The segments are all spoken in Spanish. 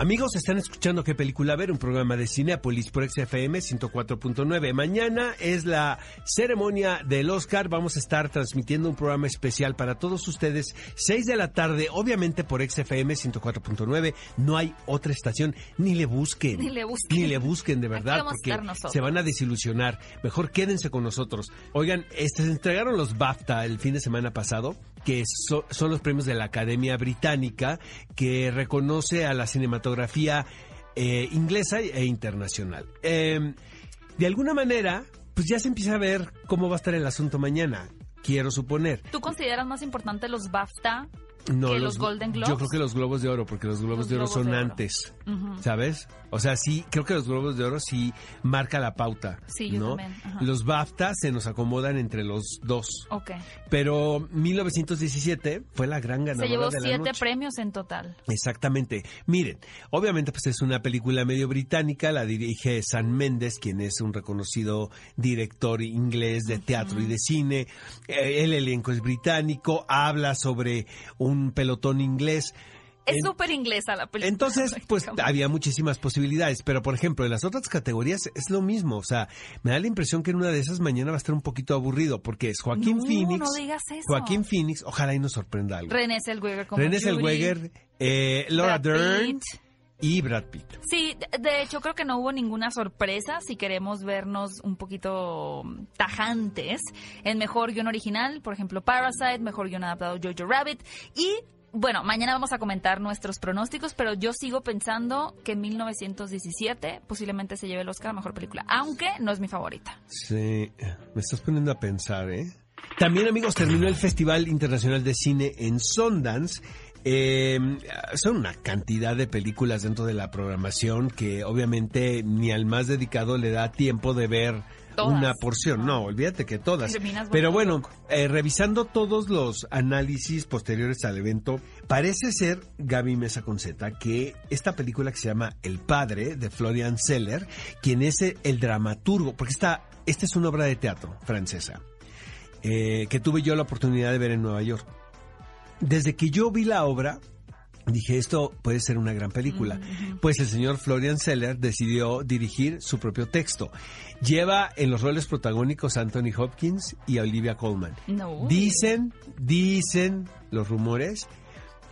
Amigos, están escuchando qué película ver, un programa de Cinepolis por XFM 104.9. Mañana es la ceremonia del Oscar. Vamos a estar transmitiendo un programa especial para todos ustedes, 6 de la tarde, obviamente por XFM 104.9. No hay otra estación, ni le busquen. Ni le busquen. Ni le busquen, de verdad, porque se van a desilusionar. Mejor quédense con nosotros. Oigan, este, se entregaron los BAFTA el fin de semana pasado que so- son los premios de la Academia Británica, que reconoce a la cinematografía eh, inglesa e internacional. Eh, de alguna manera, pues ya se empieza a ver cómo va a estar el asunto mañana, quiero suponer. ¿Tú consideras más importante los BAFTA No, que los Golden Globes? Yo creo que los Globos de Oro, porque los Globos Los de Oro Globos son de Oro. antes. ¿sabes? O sea, sí, creo que los Globos de Oro sí marca la pauta. Sí, yo ¿no? también, ajá. Los BAFTA se nos acomodan entre los dos. Ok. Pero 1917 fue la gran ganadora Se llevó de la siete noche. premios en total. Exactamente. Miren, obviamente pues es una película medio británica, la dirige San Méndez, quien es un reconocido director inglés de teatro y de cine. Eh, el elenco es británico, habla sobre un pelotón inglés. Es súper inglesa la película. entonces, pues había muchísimas posibilidades, pero por ejemplo, en las otras categorías es lo mismo, o sea, me da la impresión que en una de esas mañana va a estar un poquito aburrido, porque es Joaquín No, Phoenix. no digas eso. Joaquín Phoenix, ojalá y nos sorprenda algo. René Zellweger como René Zellweger, eh, Laura Dern Pitt. Y Brad Pitt. Sí, de- hecho creo que no hubo ninguna sorpresa si queremos vernos un poquito tajantes en mejor guion original, por ejemplo Parasite, mejor guion adaptado Jojo Rabbit y bueno, mañana vamos a comentar nuestros pronósticos, pero yo sigo pensando que 1917 posiblemente se lleve el Oscar a mejor película, aunque no es mi favorita. Sí, me estás poniendo a pensar, ¿eh? También, amigos, terminó el Festival Internacional de Cine en Sundance. Eh, son una cantidad de películas dentro de la programación que obviamente ni al más dedicado le da tiempo de ver Todas. una porción. No, olvídate que todas. Pero bueno, eh, revisando todos los análisis posteriores al evento, parece ser, Gaby Mesa Conceta, que esta película que se llama El Padre, de Florian Seller, quien es el, el dramaturgo, porque esta, esta es una obra de teatro francesa, eh, que tuve yo la oportunidad de ver en Nueva York. Desde que yo vi la obra, dije, esto puede ser una gran película. Pues el señor Florian Seller decidió dirigir su propio texto. Lleva en los roles protagónicos a Anthony Hopkins y a Olivia Colman. No. Dicen, dicen los rumores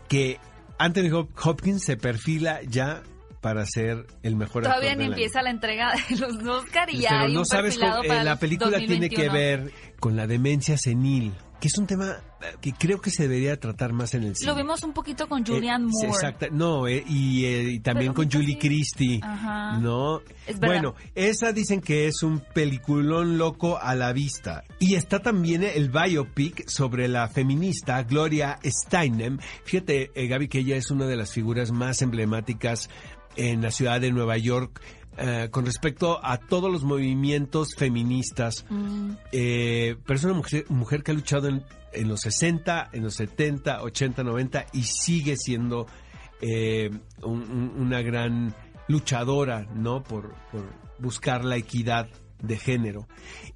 que Anthony Hop- Hopkins se perfila ya para ser el mejor Todavía actor ni año. empieza la entrega de los Oscar y ya Pero hay no un sabes eh, la el película tiene que 2021. ver con la demencia senil, que es un tema eh, que creo que se debería tratar más en el cine. Lo vimos un poquito con Eh, Julianne sí, Moore. exacta- no, eh, y, eh, y también Pero con Julie sí. Christie. Ajá. ¿No? Es bueno, esa dicen que es un peliculón loco a la vista. Y está también el biopic sobre la feminista Gloria Steinem. Fíjate, eh, Gaby, que ella es una de las figuras más emblemáticas en la ciudad de Nueva York. Eh, con respecto a todos los movimientos feministas, Mm. eh, pero es una mujer, mujer que ha luchado en, en los 60, en los 70, 80, 90 y sigue siendo eh, un- un- una gran luchadora, ¿no? Por, por buscar la equidad de género.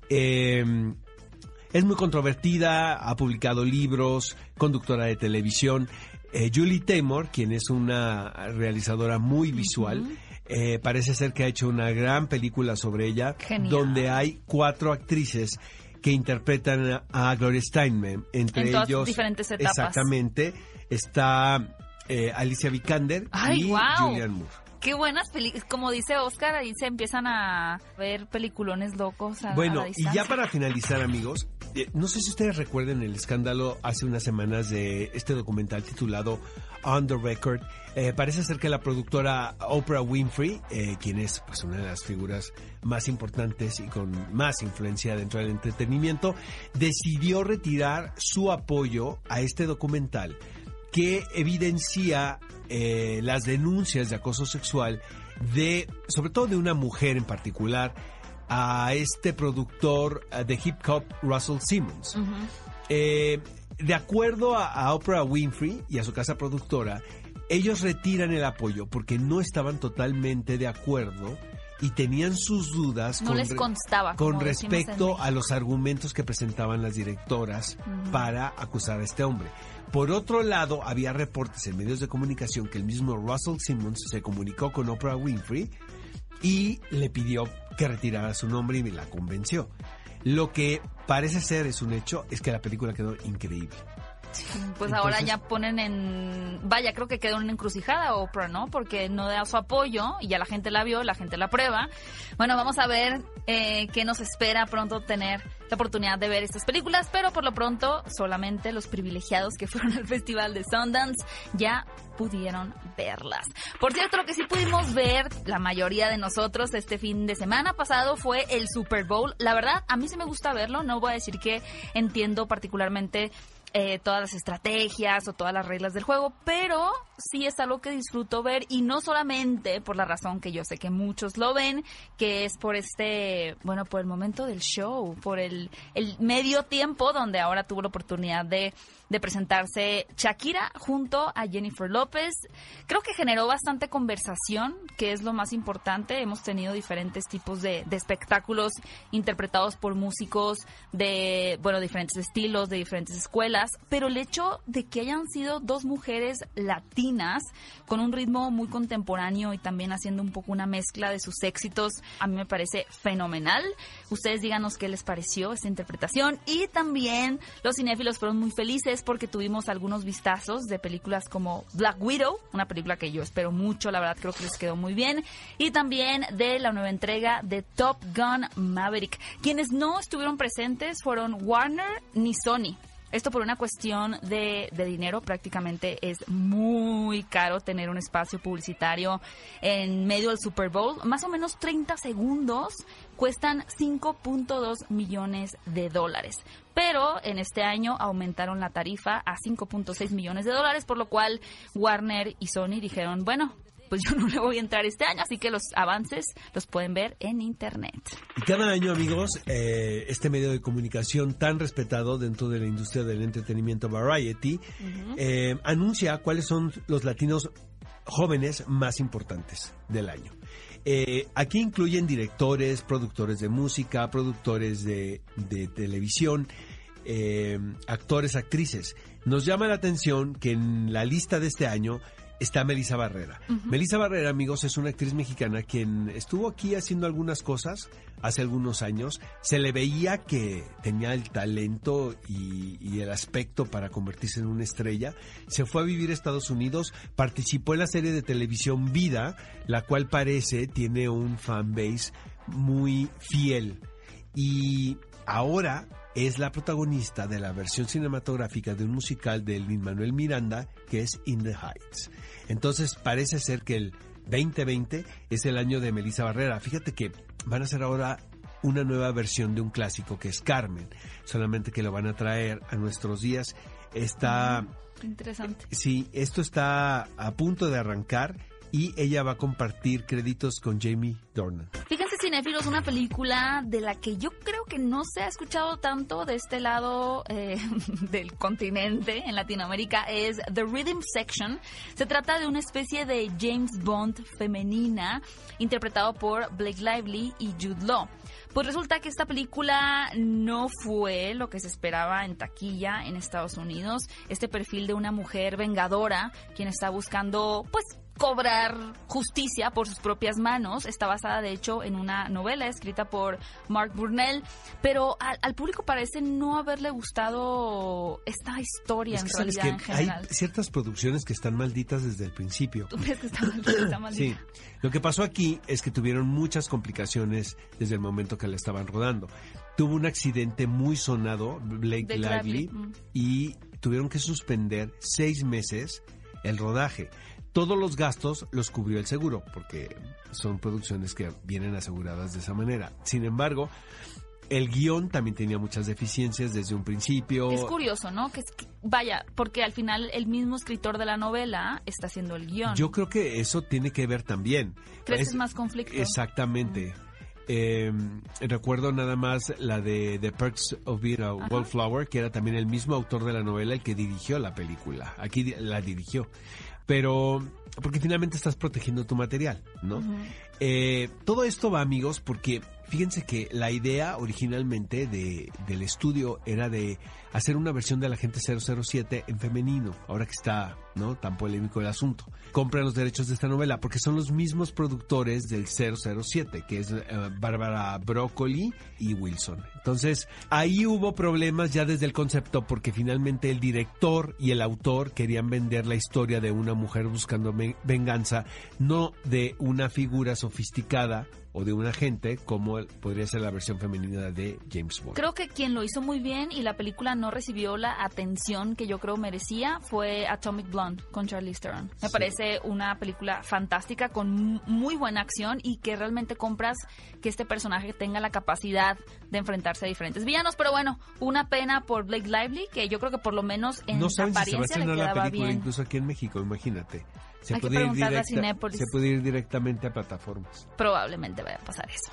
Es muy controvertida, ha publicado libros, conductora de televisión. Eh, Julie Taymor, quien es una realizadora muy visual, eh, parece ser que ha hecho una gran película sobre ella, Genial. donde hay cuatro actrices que interpretan a, Gloria Steinem, entre En todas ellos diferentes etapas. exactamente está eh, Alicia Vikander Ay, y guau. Julianne Moore. Qué buenas películas. Como dice Oscar, ahí se empiezan a ver peliculones locos. A, a Bueno, la y ya para finalizar, amigos, no sé si ustedes recuerden el escándalo hace unas semanas de este documental titulado On the Record. Eh, parece ser que la productora Oprah Winfrey, eh, quien es pues una de las figuras más importantes y con más influencia dentro del entretenimiento, decidió retirar su apoyo a este documental que evidencia eh, las denuncias de acoso sexual de, sobre todo de una mujer en particular, a este productor eh, de hip hop, Russell Simmons. Eh, de acuerdo a, a Oprah Winfrey y a su casa productora, ellos retiran el apoyo porque no estaban totalmente de acuerdo y tenían sus dudas No con, les constaba, con respecto a los argumentos que presentaban las directoras para acusar a este hombre. Por otro lado, había reportes en medios de comunicación que el mismo Russell Simmons se comunicó con Oprah Winfrey y le pidió que retirara su nombre y la convenció. Lo que parece ser es un hecho es que la película quedó increíble. Pues ahora ya ponen en... Vaya, creo que quedó en una encrucijada Oprah, ¿no? Porque no da su apoyo y ya la gente la vio, la gente la prueba. Bueno, vamos a ver eh, qué nos espera pronto tener la oportunidad de ver estas películas, pero por lo pronto solamente los privilegiados que fueron al Festival de Sundance ya pudieron verlas. Por cierto, lo que sí pudimos ver la mayoría de nosotros este fin de semana pasado fue el Super Bowl. La verdad, a mí sí me gusta verlo, no voy a decir que entiendo particularmente eh, todas las estrategias o todas las reglas del juego, pero sí es algo que disfruto ver y no solamente por la razón que yo sé que muchos lo ven, que es por este, bueno, por el momento del show, por el, el medio tiempo donde ahora tuvo la oportunidad de, de presentarse Shakira junto a Jennifer López. Creo que generó bastante conversación, que es lo más importante. Hemos tenido diferentes tipos de, de espectáculos interpretados por músicos de, bueno, diferentes estilos, de diferentes escuelas, pero el hecho de que hayan sido dos mujeres latinas con un ritmo muy contemporáneo y también haciendo un poco una mezcla de sus éxitos, a mí me parece fenomenal. Ustedes díganos qué les pareció esta interpretación y también los cinéfilos fueron muy felices porque tuvimos algunos vistazos de películas como Black Widow, una película que yo espero mucho, la verdad creo que les quedó muy bien, y también de la nueva entrega de Top Gun Maverick. Quienes no estuvieron presentes fueron Warner ni Sony. Esto por una cuestión de, de dinero, prácticamente es muy caro tener un espacio publicitario en medio del Super Bowl. Más o menos 30 segundos cuestan 5.2 millones de dólares. Pero en este año aumentaron la tarifa a 5.6 millones de dólares, por lo cual Warner y Sony dijeron, bueno, pues yo no le voy a entrar este año, así que los avances los pueden ver en internet. Y cada año, amigos, eh, este medio de comunicación tan respetado dentro de la industria del entretenimiento Variety eh, anuncia cuáles son los latinos jóvenes más importantes del año. Eh, aquí incluyen directores, productores de música, productores de, de televisión, eh, actores, actrices. Nos llama la atención que en la lista de este año está Melissa Barrera. Melissa Barrera, amigos, es una actriz mexicana quien estuvo aquí haciendo algunas cosas hace algunos años. Se le veía que tenía el talento y, y el aspecto para convertirse en una estrella. Se fue a vivir a Estados Unidos, participó en la serie de televisión Vida, la cual parece tiene un fanbase muy fiel. Y ahora es la protagonista de la versión cinematográfica de un musical de Lin Manuel Miranda que es In the Heights. Entonces parece ser que el 2020 es el año de Melissa Barrera. Fíjate que van a hacer ahora una nueva versión de un clásico que es Carmen, solamente que lo van a traer a nuestros días. Está, Interesante. sí, esto está a punto de arrancar y ella va a compartir créditos con Jamie Dornan. Una película de la que yo creo que no se ha escuchado tanto de este lado eh, del continente, en Latinoamérica, es The Rhythm Section. Se trata de una especie de James Bond femenina, interpretado por Blake Lively y Jude Law. Pues resulta que esta película no fue lo que se esperaba en taquilla en Estados Unidos. Este perfil de una mujer vengadora, quien está buscando, pues, cobrar justicia por sus propias manos. Está basada, de hecho, en una novela escrita por Mark Burnell, pero al, al público parece no haberle gustado esta historia Es en que realidad en que hay general. ciertas producciones que están malditas desde el principio. ¿Tú crees que está mal? Está mal Sí, lo que pasó aquí es que tuvieron muchas complicaciones desde el momento que la estaban rodando. Tuvo un accidente muy sonado, Blake Lively, mm. y tuvieron que suspender seis meses el rodaje. Todos los gastos los cubrió el seguro, porque son producciones que vienen aseguradas de esa manera. Sin embargo, el guion también tenía muchas deficiencias desde un principio. Es curioso, ¿no? Que, es que- vaya, porque al final el mismo escritor de la novela está haciendo el guion. Yo creo que eso tiene que ver también. ¿Crees Es- más conflicto? Exactamente. eh, recuerdo nada más la de The Perks of Being a Wallflower, que era también el mismo autor de la novela el que dirigió la película. Aquí la dirigió. Pero, porque finalmente estás protegiendo tu material, ¿no? Eh, todo esto va, amigos, porque fíjense que la idea originalmente de, del estudio era de hacer una versión de la gente 007 en femenino, ahora que está no tan polémico el asunto. Compran los derechos de esta novela porque son los mismos productores del 007, que es eh, Bárbara Broccoli y Wilson. Entonces, ahí hubo problemas ya desde el concepto porque finalmente el director y el autor querían vender la historia de una mujer buscando ven- venganza, no de una figura sofisticada o de un agente como podría ser la versión femenina de James Bond. Creo que quien lo hizo muy bien y la película no recibió la atención que yo creo merecía fue Atomic Blonde con Charlize Theron. Me Sí. parece una película fantástica con mu- muy buena acción y que realmente compras que este personaje tenga la capacidad de enfrentarse a diferentes villanos. Pero bueno, una pena por Blake Lively, que yo creo que por lo menos en no saben si se va a le la película bien. incluso aquí en México, imagínate. Se puede, ir directa- se puede ir directamente a plataformas. Probablemente vaya a pasar eso.